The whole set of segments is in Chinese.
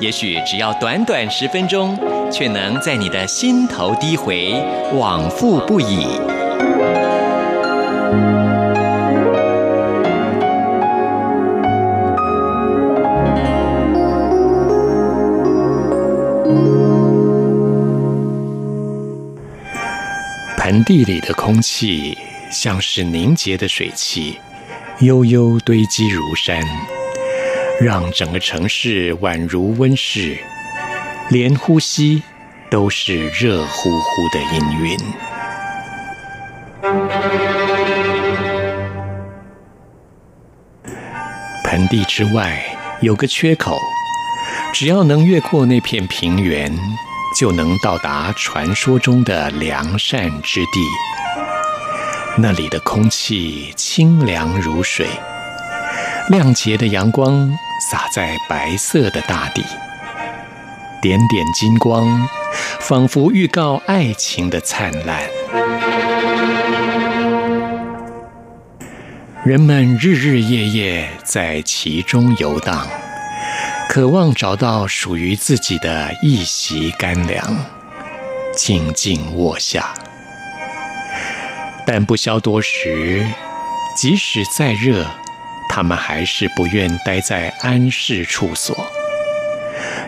也许只要短短十分钟，却能在你的心头低回，往复不已。盆地里的空气像是凝结的水汽，悠悠堆积如山，让整个城市宛如温室，连呼吸都是热乎乎的氤氲。盆地之外有个缺口，只要能越过那片平原，就能到达传说中的良善之地。那里的空气清凉如水，亮洁的阳光洒在白色的大地，点点金光，仿佛预告爱情的灿烂。人们日日夜夜在其中游荡。渴望找到属于自己的一席干粮，静静卧下。但不消多时，即使再热，他们还是不愿待在安适处所。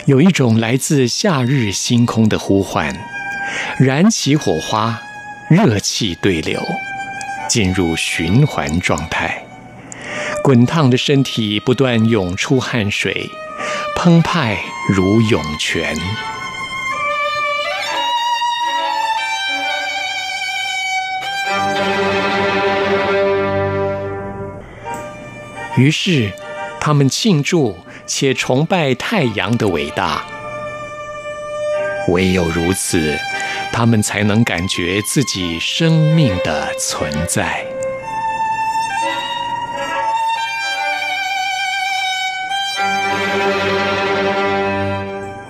有一种来自夏日星空的呼唤，燃起火花，热气对流，进入循环状态。滚烫的身体不断涌出汗水。澎湃如涌泉。于是，他们庆祝且崇拜太阳的伟大。唯有如此，他们才能感觉自己生命的存在。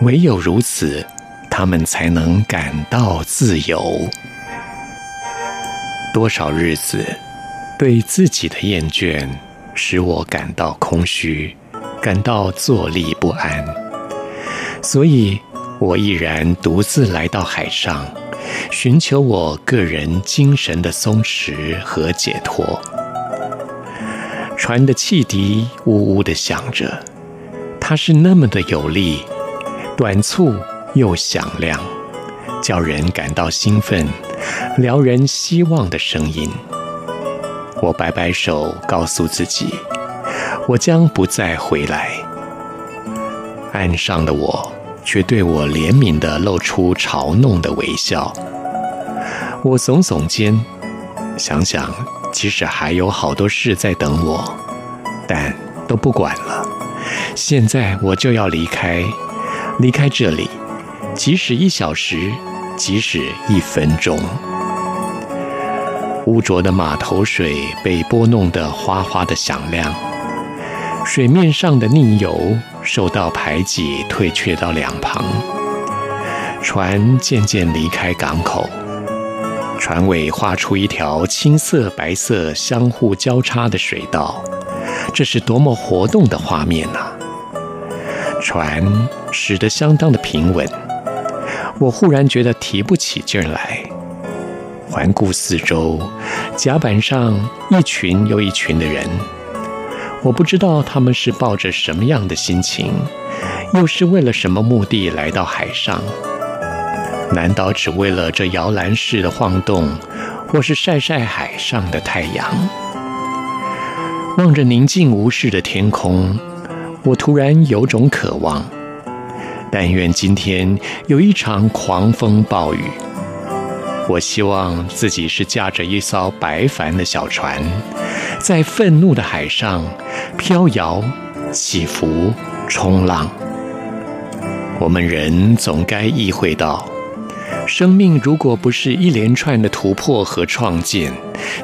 唯有如此，他们才能感到自由。多少日子，对自己的厌倦，使我感到空虚，感到坐立不安。所以，我毅然独自来到海上，寻求我个人精神的松弛和解脱。船的汽笛呜呜地响着，它是那么的有力。短促又响亮，叫人感到兴奋，撩人希望的声音。我摆摆手，告诉自己，我将不再回来。岸上的我却对我怜悯地露出嘲弄的微笑。我耸耸肩，想想，其实还有好多事在等我，但都不管了。现在我就要离开。离开这里，即使一小时，即使一分钟。污浊的码头水被拨弄得哗哗的响亮，水面上的逆油受到排挤，退却到两旁。船渐渐离开港口，船尾画出一条青色、白色相互交叉的水道，这是多么活动的画面呐、船驶得相当的平稳，我忽然觉得提不起劲儿来。环顾四周，甲板上一群又一群的人，我不知道他们是抱着什么样的心情，又是为了什么目的来到海上？难道只为了这摇篮式的晃动，或是晒晒海上的太阳？望着宁静无事的天空。我突然有种渴望，但愿今天有一场狂风暴雨。我希望自己是驾着一艘白帆的小船，在愤怒的海上飘摇、起伏、冲浪。我们人总该意会到，生命如果不是一连串的突破和创建，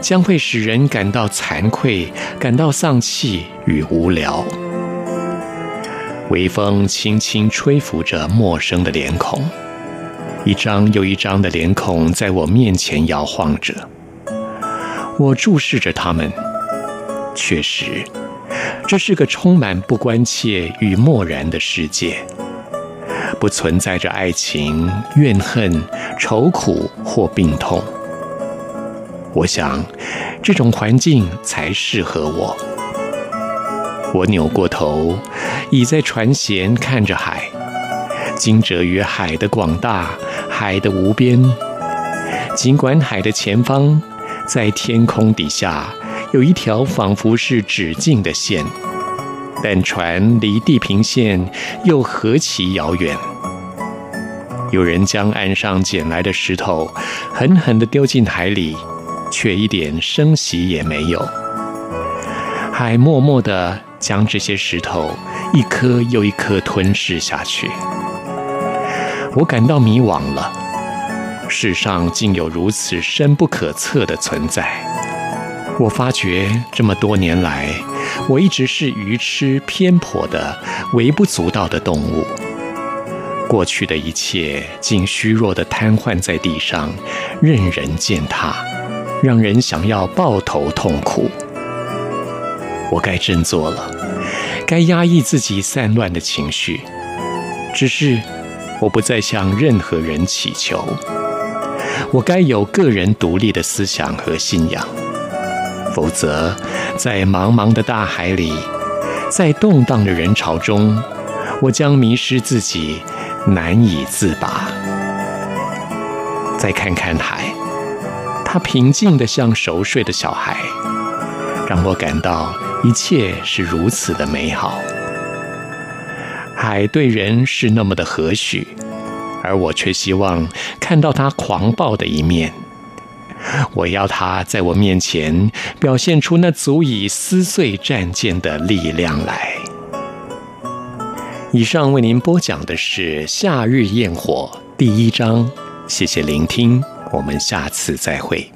将会使人感到惭愧、感到丧气与无聊。微风轻轻吹拂着陌生的脸孔，一张又一张的脸孔在我面前摇晃着。我注视着他们，确实，这是个充满不关切与漠然的世界。不存在着爱情、怨恨、愁苦或病痛。我想，这种环境才适合我。我扭过头，倚在船舷看着海，惊蛰于海的广大、海的无边。尽管海的前方，在天空底下，有一条仿佛是止境的线。但船离地平线又何其遥远！有人将岸上捡来的石头狠狠地丢进海里，却一点声息也没有。海默默地将这些石头一颗又一颗吞噬下去。我感到迷惘了，世上竟有如此深不可测的存在。我发觉这么多年来，我一直是愚痴偏颇的、微不足道的动物。过去的一切竟虚弱地瘫痪在地上，任人践踏，让人想要抱头痛哭。我该振作了，该压抑自己散乱的情绪。只是我不再向任何人祈求。我该有个人独立的思想和信仰。否则，在茫茫的大海里，在动荡的人潮中，我将迷失自己，难以自拔。再看看海，它平静的像熟睡的小孩，让我感到一切是如此的美好。海对人是那么的和煦，而我却希望看到它狂暴的一面。我要他在我面前表现出那足以撕碎战舰的力量来。以上为您播讲的是《夏日焰火》第一章，谢谢聆听，我们下次再会。